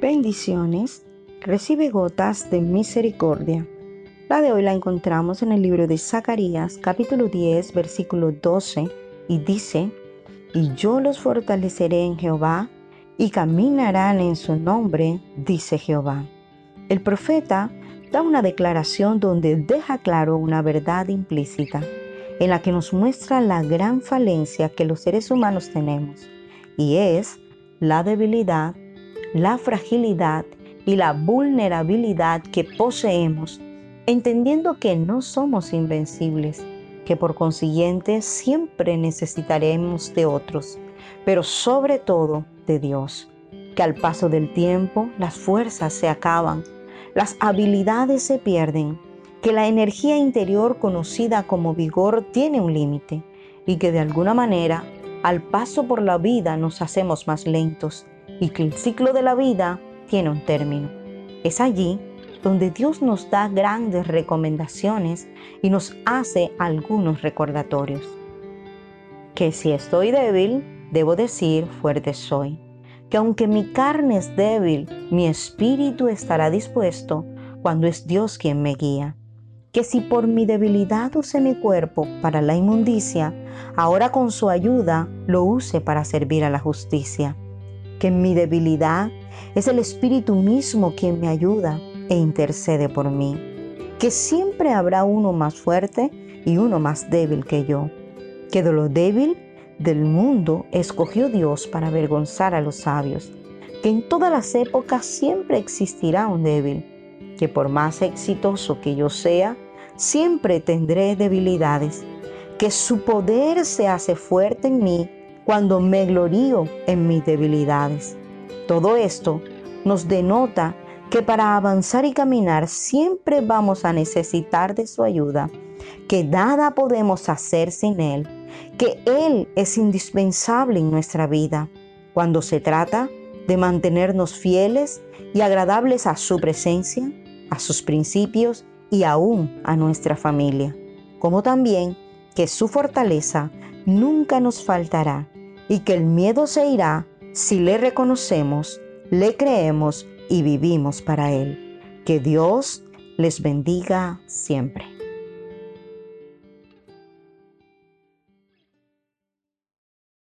Bendiciones. Recibe gotas de misericordia. La de hoy la encontramos en el libro de Zacarías, capítulo 10, versículo 12, y dice, Y yo los fortaleceré en Jehová, y caminarán en su nombre, dice Jehová. El profeta da una declaración donde deja claro una verdad implícita, en la que nos muestra la gran falencia que los seres humanos tenemos, y es la debilidad la fragilidad y la vulnerabilidad que poseemos, entendiendo que no somos invencibles, que por consiguiente siempre necesitaremos de otros, pero sobre todo de Dios, que al paso del tiempo las fuerzas se acaban, las habilidades se pierden, que la energía interior conocida como vigor tiene un límite y que de alguna manera al paso por la vida nos hacemos más lentos y que el ciclo de la vida tiene un término. Es allí donde Dios nos da grandes recomendaciones y nos hace algunos recordatorios. Que si estoy débil, debo decir fuerte soy. Que aunque mi carne es débil, mi espíritu estará dispuesto cuando es Dios quien me guía. Que si por mi debilidad use mi cuerpo para la inmundicia, ahora con su ayuda lo use para servir a la justicia que en mi debilidad es el Espíritu mismo quien me ayuda e intercede por mí, que siempre habrá uno más fuerte y uno más débil que yo, que de lo débil del mundo escogió Dios para avergonzar a los sabios, que en todas las épocas siempre existirá un débil, que por más exitoso que yo sea, siempre tendré debilidades, que su poder se hace fuerte en mí cuando me glorío en mis debilidades. Todo esto nos denota que para avanzar y caminar siempre vamos a necesitar de su ayuda, que nada podemos hacer sin Él, que Él es indispensable en nuestra vida cuando se trata de mantenernos fieles y agradables a su presencia, a sus principios y aún a nuestra familia, como también que su fortaleza nunca nos faltará y que el miedo se irá si le reconocemos, le creemos y vivimos para Él. Que Dios les bendiga siempre.